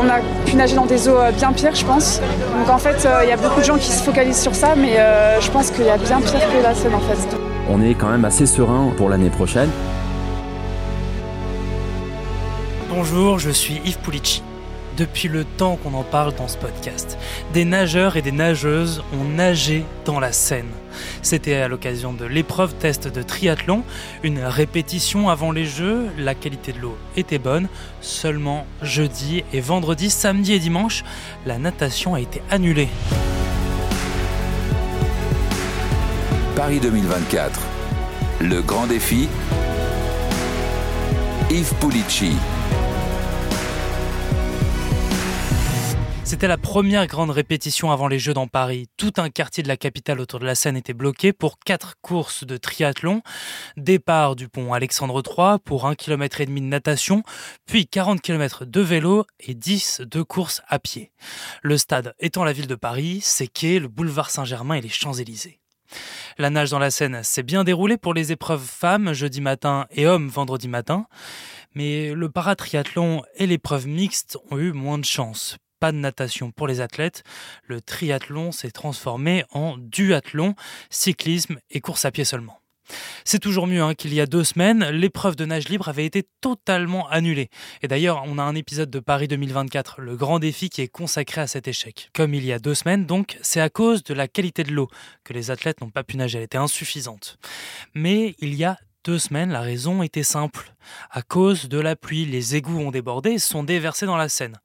On a pu nager dans des eaux bien pires, je pense. Donc en fait, il y a beaucoup de gens qui se focalisent sur ça, mais je pense qu'il y a bien pire que la Seine en fait. On est quand même assez serein pour l'année prochaine. Bonjour, je suis Yves Pulici depuis le temps qu'on en parle dans ce podcast. Des nageurs et des nageuses ont nagé dans la Seine. C'était à l'occasion de l'épreuve test de triathlon, une répétition avant les Jeux, la qualité de l'eau était bonne, seulement jeudi et vendredi, samedi et dimanche, la natation a été annulée. Paris 2024, le grand défi, Yves Pulici. C'était la première grande répétition avant les Jeux dans Paris. Tout un quartier de la capitale autour de la Seine était bloqué pour quatre courses de triathlon. Départ du pont Alexandre III pour un km et demi de natation, puis 40 km de vélo et 10 de course à pied. Le stade étant la ville de Paris, ses quais, le boulevard Saint-Germain et les Champs-Élysées. La nage dans la Seine s'est bien déroulée pour les épreuves femmes jeudi matin et hommes vendredi matin, mais le paratriathlon et l'épreuve mixte ont eu moins de chance pas de natation pour les athlètes, le triathlon s'est transformé en duathlon, cyclisme et course à pied seulement. C'est toujours mieux hein, qu'il y a deux semaines, l'épreuve de nage libre avait été totalement annulée. Et d'ailleurs, on a un épisode de Paris 2024, le grand défi qui est consacré à cet échec. Comme il y a deux semaines, donc, c'est à cause de la qualité de l'eau que les athlètes n'ont pas pu nager, elle était insuffisante. Mais il y a deux semaines, la raison était simple. À cause de la pluie, les égouts ont débordé et sont déversés dans la Seine.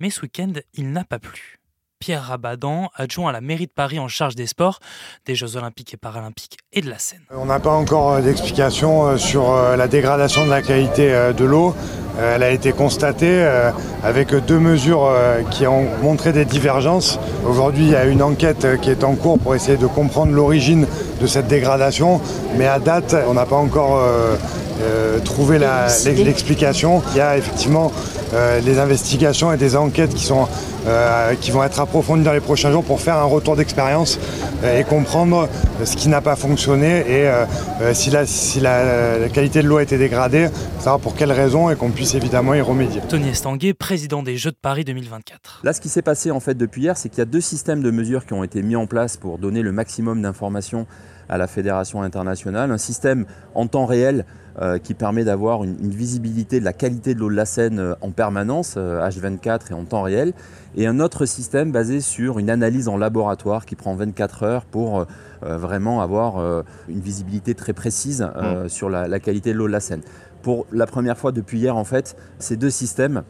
Mais ce week-end, il n'a pas plu. Pierre Rabadan, adjoint à la mairie de Paris en charge des sports, des Jeux olympiques et paralympiques et de la Seine. On n'a pas encore euh, d'explication euh, sur euh, la dégradation de la qualité de l'eau. Elle a été constatée avec deux mesures qui ont montré des divergences. Aujourd'hui, il y a une enquête qui est en cours pour essayer de comprendre l'origine de cette dégradation, mais à date, on n'a pas encore trouvé l'explication. Il y a effectivement des investigations et des enquêtes qui sont euh, qui vont être approfondies dans les prochains jours pour faire un retour d'expérience euh, et comprendre ce qui n'a pas fonctionné et euh, si, la, si la, qualité de l'eau a été dégradée, savoir pour quelles raisons et qu'on puisse évidemment y remédier. Tony Estanguet, président des Jeux de Paris 2024. Là, ce qui s'est passé en fait depuis hier, c'est qu'il y a deux systèmes de mesures qui ont été mis en place pour donner le maximum d'informations à la fédération internationale. Un système en temps réel euh, qui permet d'avoir une, visibilité de la qualité de l'eau de la Seine euh, en permanence, H24 euh, et en temps réel, et un autre système basé sur une analyse en laboratoire qui prend 24 heures pour vraiment avoir une visibilité très précise mmh. sur la, la qualité de l'eau de la Seine. Pour la première fois depuis hier, en fait, ces deux systèmes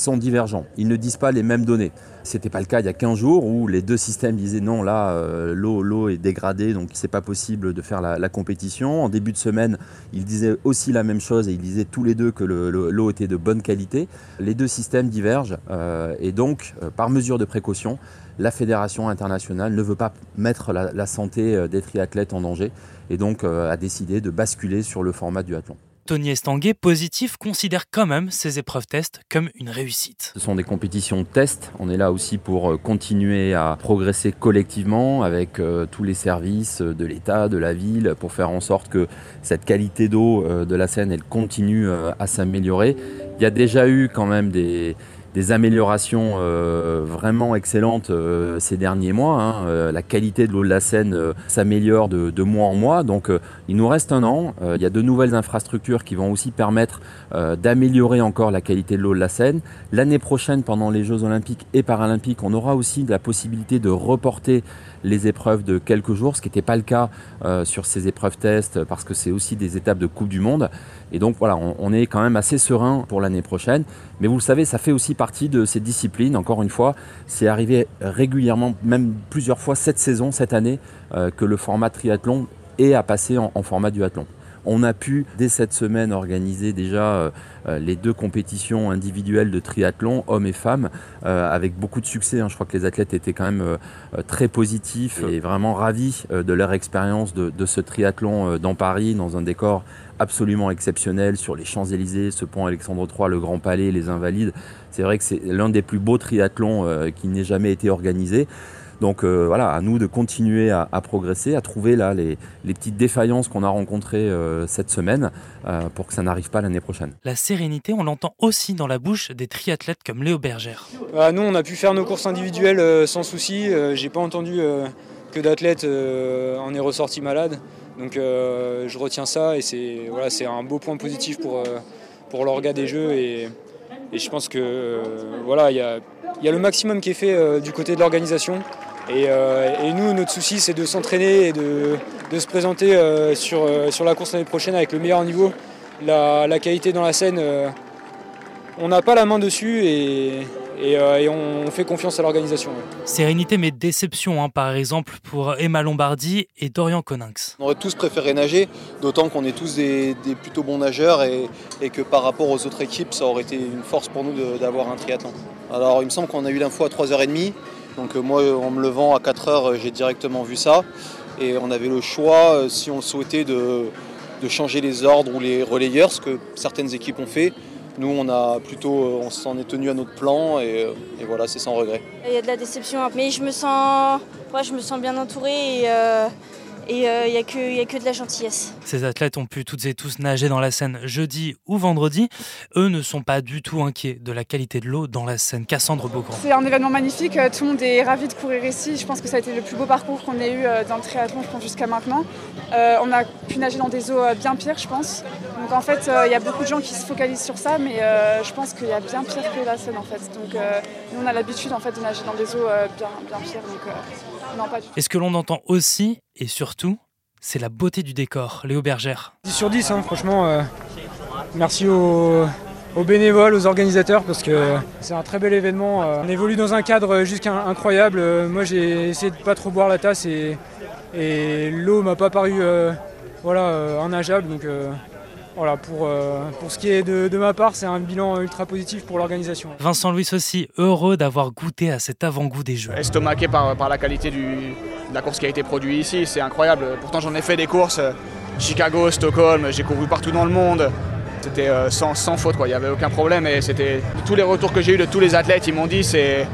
sont divergents. Ils ne disent pas les mêmes données. Ce n'était pas le cas il y a 15 jours où les deux systèmes disaient non, là, euh, l'eau, est dégradée, donc c'est pas possible de faire la, compétition. En début de semaine, ils disaient aussi la même chose et ils disaient tous les deux que l'eau était de bonne qualité. Les deux systèmes divergent euh, et donc, euh, par mesure de précaution, la fédération internationale ne veut pas mettre la, la santé des triathlètes en danger et donc a décidé de basculer sur le format du athlon. Tony Estanguet, positif, considère quand même ces épreuves tests comme une réussite. Ce sont des compétitions test. On est là aussi pour euh, continuer à progresser collectivement avec euh, tous les services de l'État, de la ville, pour faire en sorte que cette qualité d'eau euh, de la Seine, elle continue à s'améliorer. Il y a déjà eu quand même des, des améliorations euh, vraiment excellentes euh, ces derniers mois. Hein. Euh, la qualité de l'eau de la Seine s'améliore de, mois en mois. Donc il nous reste un an. il y a de nouvelles infrastructures qui vont aussi permettre d'améliorer encore la qualité de l'eau de la Seine. L'année prochaine, pendant les Jeux olympiques et paralympiques, on aura aussi la possibilité de reporter les épreuves de quelques jours, ce qui n'était pas le cas sur ces épreuves tests parce que c'est aussi des étapes de Coupe du Monde. Et donc voilà, on, est quand même assez serein pour l'année prochaine. Mais vous le savez, ça fait aussi partie de ces disciplines. Encore une fois, c'est arrivé régulièrement, même plusieurs fois cette saison, cette année, euh, que le format triathlon est à passer en, en format duathlon. On a pu, dès cette semaine, organiser déjà euh, euh, les deux compétitions individuelles de triathlon, hommes et femmes, euh, avec beaucoup de succès. Hein. Je crois que les athlètes étaient quand même très positifs et vraiment ravis de leur expérience de, ce triathlon dans Paris, dans un décor absolument exceptionnel sur les Champs-Élysées, ce pont Alexandre III, le Grand Palais, les Invalides. C'est vrai que c'est l'un des plus beaux triathlons qui n'ait jamais été organisé. Donc voilà, à nous de continuer à, progresser, à trouver là les, petites défaillances qu'on a rencontrées cette semaine pour que ça n'arrive pas l'année prochaine. La sérénité, on l'entend aussi dans la bouche des triathlètes comme Léo Bergère. Bah, nous, on a pu faire nos courses individuelles sans souci. J'ai pas entendu que d'athlètes en est ressorti malade. Donc je retiens ça et c'est voilà, un beau point positif pour, pour l'orga des jeux et, je pense que voilà, il y a, le maximum qui est fait du côté de l'organisation. Euh, et, nous, notre souci, c'est de s'entraîner et de, se présenter euh, sur, euh, sur la course l'année prochaine avec le meilleur niveau. La, qualité dans la scène, on n'a pas la main dessus et, on fait confiance à l'organisation. Sérénité mais déception, hein, par exemple pour Emma Lombardi et Dorian Coninx. On aurait tous préféré nager, d'autant qu'on est tous des, plutôt bons nageurs et, et, que par rapport aux autres équipes, ça aurait été une force pour nous d'avoir un triathlon. Alors il me semble qu'on a eu l'info à 3h30. Donc euh, moi, en me levant à 4 heures, euh, j'ai directement vu ça. Et on avait le choix, euh, si on souhaitait, de, changer les ordres ou les relayeurs, ce que certaines équipes ont fait. Nous, on a plutôt, on s'en est tenu à notre plan et, voilà, c'est sans regret. Il y a de la déception, mais je me sens, je me sens bien entourée et, et il euh, n'y a, que, a que de la gentillesse. Ces athlètes ont pu toutes et tous nager dans la Seine jeudi ou vendredi. Eux ne sont pas du tout inquiets de la qualité de l'eau dans la Seine. Cassandre Beaugrand. C'est un événement magnifique. Euh, tout le monde est ravi de courir ici. Je pense que ça a été le plus beau parcours qu'on ait eu euh, dans le triathlon jusqu'à maintenant. on a pu nager dans des eaux bien pires, je pense. Donc en fait, il y a beaucoup de gens qui se focalisent sur ça, mais je pense qu'il y a bien pire que la Seine en fait. Donc nous, on a l'habitude en fait de nager dans des eaux bien, bien pires. Donc non, pas du tout. Et ce que l'on entend aussi et surtout, c'est la beauté du décor. Léo Bergère. 10 sur 10, hein, franchement. Euh, merci aux, bénévoles, aux organisateurs, parce que c'est un très bel événement. Euh, on évolue dans un cadre juste incroyable. Euh, moi, j'ai essayé de pas trop boire la tasse et, et l'eau m'a pas paru voilà, innageable. Donc, voilà, pour, pour ce qui est de, ma part, c'est un bilan ultra positif pour l'organisation. Vincent Louis aussi, heureux d'avoir goûté à cet avant-goût des Jeux. Estomaqué par, par la qualité du, la course qui a été produite ici. C'est incroyable. Pourtant, j'en ai fait des courses. Euh, Chicago, Stockholm, j'ai couru partout dans le monde. C'était euh, sans, sans, faute, quoi. il n'y avait aucun problème. Et c'était tous les retours que j'ai eu de tous les athlètes, ils m'ont dit c'est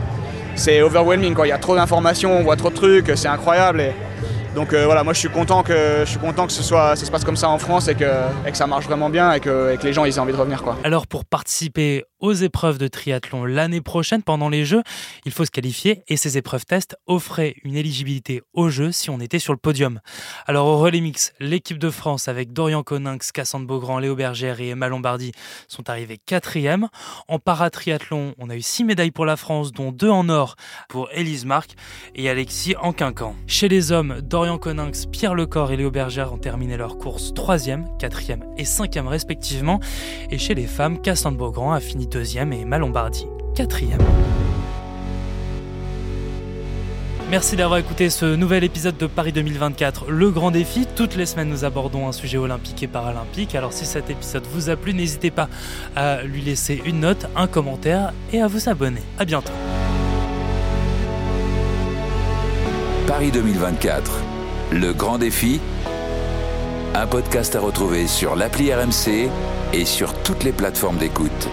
c'est overwhelming. Quoi. Il y a trop d'informations, on voit trop de trucs, c'est incroyable. Et donc euh, voilà, moi je suis content que je suis content que ce soit, ça se passe comme ça en France et que, que ça marche vraiment bien et que, les gens ils aient envie de revenir quoi. Alors pour participer aux épreuves de triathlon l'année prochaine pendant les Jeux, il faut se qualifier et ces épreuves test offraient une éligibilité aux Jeux si on était sur le podium. Alors au relais mix, l'équipe de France avec Dorian Coninx, Cassandre Beaugrand, Léo Bergère et Emma Lombardi sont arrivés quatrième. En paratriathlon, on a eu six médailles pour la France, dont deux en or pour Élise Marc et Alexis en quinquant. Chez les hommes, Dorian Coninx, Pierre Lecor et Léo Bergère ont terminé leur course troisième, quatrième et cinquième respectivement. Et chez les femmes, Cassandre Beaugrand a fini deuxième et Malombardi quatrième. Merci d'avoir écouté ce nouvel épisode de Paris 2024, le grand défi. Toutes les semaines, nous abordons un sujet olympique et paralympique. Alors si cet épisode vous a plu, n'hésitez pas à lui laisser une note, un commentaire et à vous abonner. À bientôt. Paris 2024, le grand défi. Un podcast à retrouver sur l'appli RMC et sur toutes les plateformes d'écoute.